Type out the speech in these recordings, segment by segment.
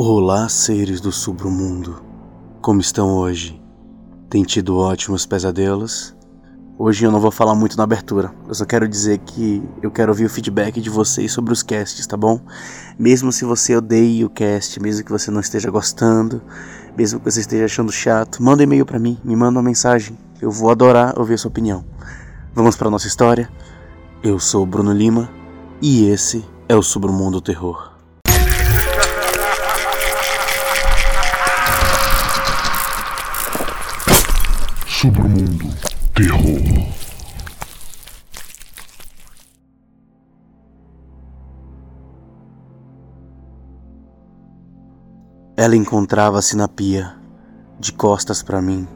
Olá, seres do submundo. Como estão hoje? Tem tido ótimos pesadelos? Hoje eu não vou falar muito na abertura. Eu só quero dizer que eu quero ouvir o feedback de vocês sobre os casts, tá bom? Mesmo se você odeie o cast, mesmo que você não esteja gostando, mesmo que você esteja achando chato, manda e-mail para mim, me manda uma mensagem. Eu vou adorar ouvir a sua opinião. Vamos para nossa história. Eu sou o Bruno Lima e esse é o Submundo Terror. Submundo Terror. Ela encontrava-se na pia, de costas para mim,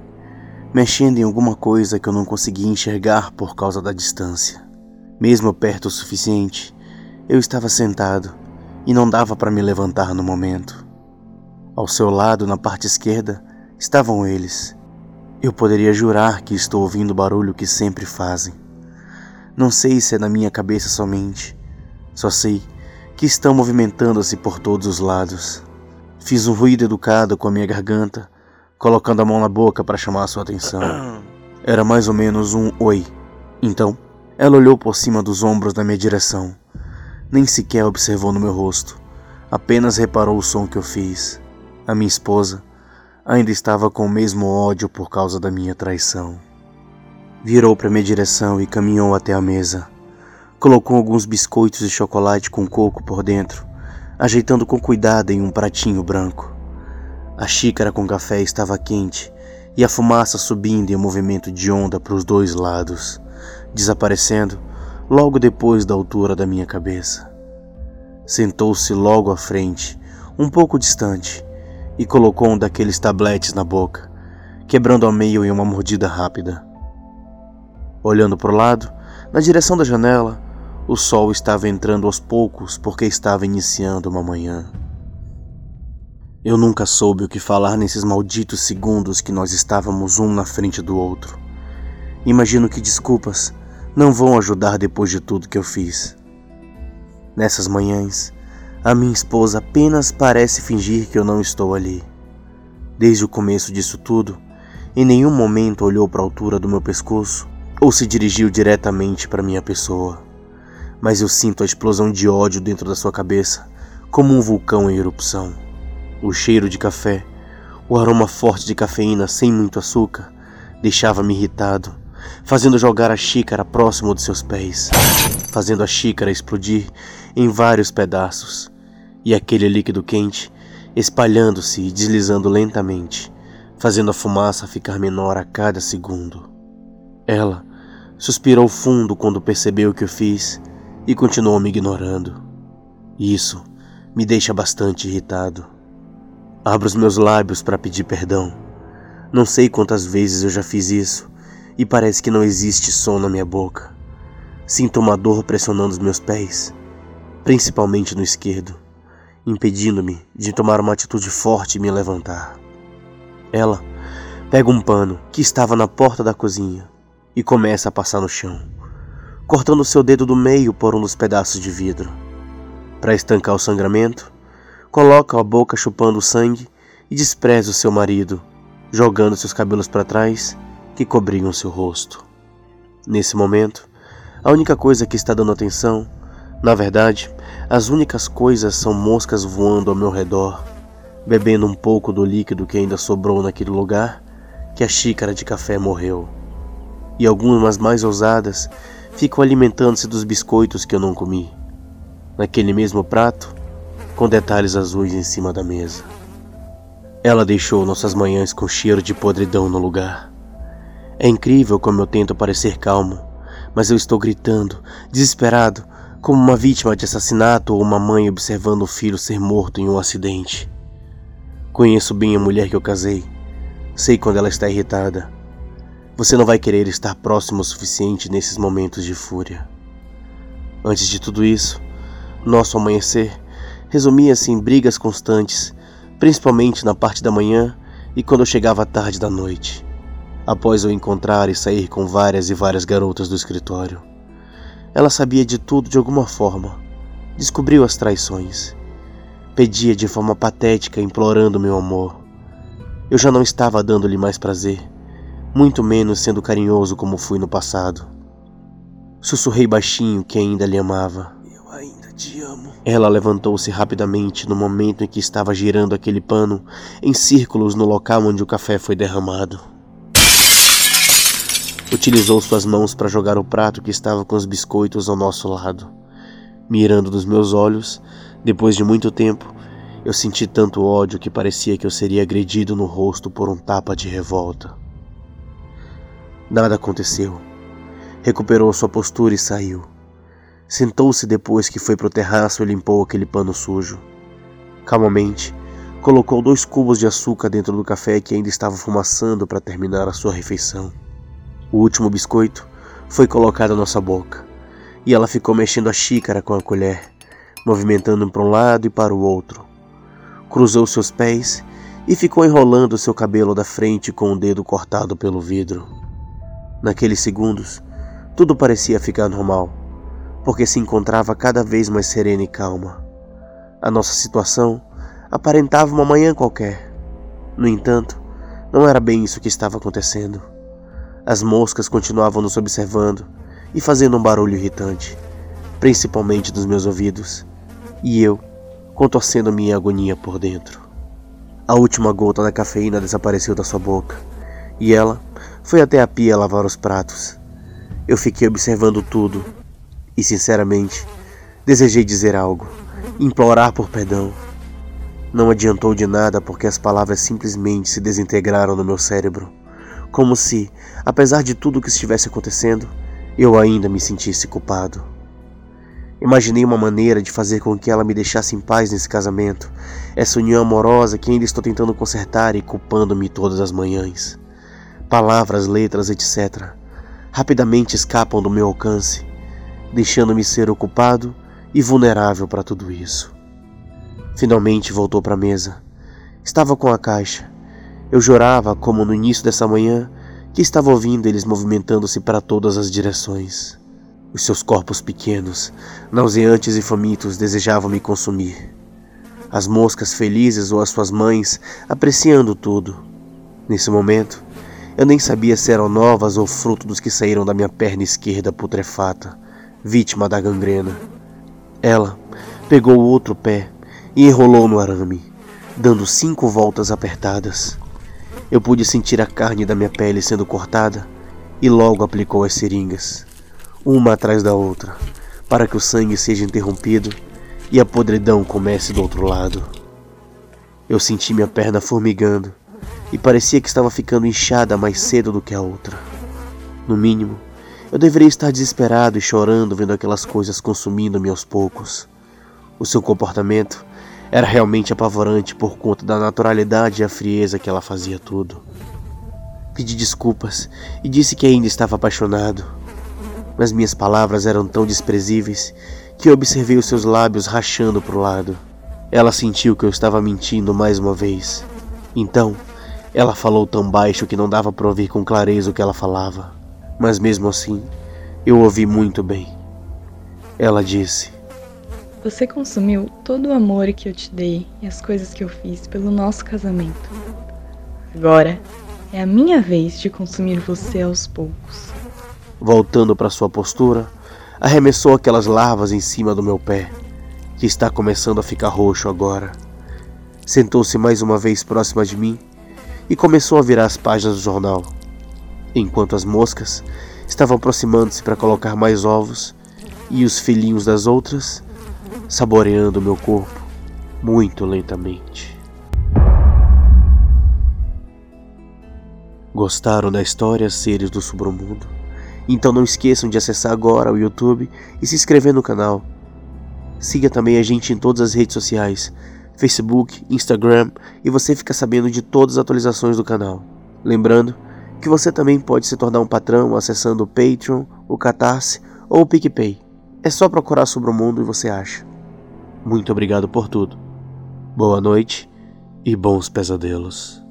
mexendo em alguma coisa que eu não conseguia enxergar por causa da distância. Mesmo perto o suficiente, eu estava sentado e não dava para me levantar no momento. Ao seu lado, na parte esquerda, estavam eles eu poderia jurar que estou ouvindo o barulho que sempre fazem. Não sei se é na minha cabeça somente, só sei que estão movimentando-se por todos os lados. Fiz um ruído educado com a minha garganta, colocando a mão na boca para chamar sua atenção. Era mais ou menos um oi. Então, ela olhou por cima dos ombros na minha direção. Nem sequer observou no meu rosto, apenas reparou o som que eu fiz. A minha esposa Ainda estava com o mesmo ódio por causa da minha traição. Virou para minha direção e caminhou até a mesa. Colocou alguns biscoitos de chocolate com coco por dentro, ajeitando com cuidado em um pratinho branco. A xícara com café estava quente e a fumaça subindo em um movimento de onda para os dois lados, desaparecendo logo depois da altura da minha cabeça. Sentou-se logo à frente, um pouco distante, e colocou um daqueles tabletes na boca, quebrando ao meio em uma mordida rápida. Olhando para o lado, na direção da janela, o sol estava entrando aos poucos porque estava iniciando uma manhã. Eu nunca soube o que falar nesses malditos segundos que nós estávamos um na frente do outro. Imagino que desculpas não vão ajudar depois de tudo que eu fiz. Nessas manhãs, a minha esposa apenas parece fingir que eu não estou ali. Desde o começo disso tudo, em nenhum momento olhou para a altura do meu pescoço ou se dirigiu diretamente para minha pessoa. Mas eu sinto a explosão de ódio dentro da sua cabeça, como um vulcão em erupção. O cheiro de café, o aroma forte de cafeína sem muito açúcar, deixava-me irritado, fazendo jogar a xícara próximo de seus pés, fazendo a xícara explodir em vários pedaços e aquele líquido quente espalhando-se e deslizando lentamente, fazendo a fumaça ficar menor a cada segundo. Ela suspirou fundo quando percebeu o que eu fiz e continuou me ignorando. Isso me deixa bastante irritado. Abro os meus lábios para pedir perdão. Não sei quantas vezes eu já fiz isso e parece que não existe som na minha boca. Sinto uma dor pressionando os meus pés, principalmente no esquerdo impedindo-me de tomar uma atitude forte e me levantar. Ela pega um pano que estava na porta da cozinha e começa a passar no chão, cortando seu dedo do meio por um dos pedaços de vidro. Para estancar o sangramento, coloca a boca chupando o sangue e despreza o seu marido, jogando seus cabelos para trás que cobriam seu rosto. Nesse momento, a única coisa que está dando atenção na verdade, as únicas coisas são moscas voando ao meu redor, bebendo um pouco do líquido que ainda sobrou naquele lugar que a xícara de café morreu. E algumas mais ousadas ficam alimentando-se dos biscoitos que eu não comi, naquele mesmo prato, com detalhes azuis em cima da mesa. Ela deixou nossas manhãs com cheiro de podridão no lugar. É incrível como eu tento parecer calmo, mas eu estou gritando, desesperado, como uma vítima de assassinato ou uma mãe observando o filho ser morto em um acidente. Conheço bem a mulher que eu casei. Sei quando ela está irritada. Você não vai querer estar próximo o suficiente nesses momentos de fúria. Antes de tudo isso, nosso amanhecer resumia-se em brigas constantes, principalmente na parte da manhã e quando eu chegava tarde da noite, após eu encontrar e sair com várias e várias garotas do escritório. Ela sabia de tudo de alguma forma. Descobriu as traições. Pedia de forma patética, implorando meu amor. Eu já não estava dando-lhe mais prazer, muito menos sendo carinhoso como fui no passado. Sussurrei baixinho que ainda lhe amava. Eu ainda te amo. Ela levantou-se rapidamente no momento em que estava girando aquele pano em círculos no local onde o café foi derramado. Utilizou suas mãos para jogar o prato que estava com os biscoitos ao nosso lado. Mirando nos meus olhos, depois de muito tempo, eu senti tanto ódio que parecia que eu seria agredido no rosto por um tapa de revolta. Nada aconteceu. Recuperou sua postura e saiu. Sentou-se depois que foi pro terraço e limpou aquele pano sujo. Calmamente, colocou dois cubos de açúcar dentro do café que ainda estava fumaçando para terminar a sua refeição. O último biscoito foi colocado à nossa boca e ela ficou mexendo a xícara com a colher, movimentando para um lado e para o outro. Cruzou seus pés e ficou enrolando seu cabelo da frente com o dedo cortado pelo vidro. Naqueles segundos, tudo parecia ficar normal, porque se encontrava cada vez mais serena e calma. A nossa situação aparentava uma manhã qualquer. No entanto, não era bem isso que estava acontecendo. As moscas continuavam nos observando e fazendo um barulho irritante, principalmente nos meus ouvidos, e eu contorcendo minha agonia por dentro. A última gota da cafeína desapareceu da sua boca e ela foi até a pia lavar os pratos. Eu fiquei observando tudo e, sinceramente, desejei dizer algo, implorar por perdão. Não adiantou de nada porque as palavras simplesmente se desintegraram no meu cérebro como se, apesar de tudo o que estivesse acontecendo, eu ainda me sentisse culpado. Imaginei uma maneira de fazer com que ela me deixasse em paz nesse casamento, essa união amorosa que ainda estou tentando consertar e culpando-me todas as manhãs. Palavras, letras, etc. rapidamente escapam do meu alcance, deixando-me ser ocupado e vulnerável para tudo isso. Finalmente voltou para a mesa. Estava com a caixa eu jurava, como no início dessa manhã, que estava ouvindo eles movimentando-se para todas as direções. Os seus corpos pequenos, nauseantes e famintos, desejavam me consumir. As moscas felizes ou as suas mães apreciando tudo. Nesse momento, eu nem sabia se eram novas ou fruto dos que saíram da minha perna esquerda putrefata, vítima da gangrena. Ela pegou o outro pé e enrolou no arame, dando cinco voltas apertadas. Eu pude sentir a carne da minha pele sendo cortada e logo aplicou as seringas, uma atrás da outra, para que o sangue seja interrompido e a podridão comece do outro lado. Eu senti minha perna formigando e parecia que estava ficando inchada mais cedo do que a outra. No mínimo, eu deveria estar desesperado e chorando vendo aquelas coisas consumindo-me aos poucos. O seu comportamento era realmente apavorante por conta da naturalidade e a frieza que ela fazia tudo. Pedi desculpas e disse que ainda estava apaixonado. Mas minhas palavras eram tão desprezíveis que observei os seus lábios rachando para o lado. Ela sentiu que eu estava mentindo mais uma vez. Então, ela falou tão baixo que não dava para ouvir com clareza o que ela falava. Mas mesmo assim, eu ouvi muito bem. Ela disse: você consumiu todo o amor que eu te dei e as coisas que eu fiz pelo nosso casamento. Agora é a minha vez de consumir você aos poucos. Voltando para sua postura, arremessou aquelas larvas em cima do meu pé, que está começando a ficar roxo agora. Sentou-se mais uma vez próxima de mim e começou a virar as páginas do jornal, enquanto as moscas estavam aproximando-se para colocar mais ovos e os filhinhos das outras saboreando meu corpo muito lentamente. Gostaram da história Seres do Submundo? Então não esqueçam de acessar agora o YouTube e se inscrever no canal. Siga também a gente em todas as redes sociais, Facebook, Instagram, e você fica sabendo de todas as atualizações do canal. Lembrando que você também pode se tornar um patrão acessando o Patreon, o Catarse ou o PicPay. É só procurar sobre o mundo e você acha. Muito obrigado por tudo. Boa noite e bons pesadelos.